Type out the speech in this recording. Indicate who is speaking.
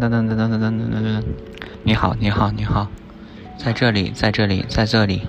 Speaker 1: 噔噔噔噔噔噔噔噔，你好，你好，你好，在这里，在这里，在这里。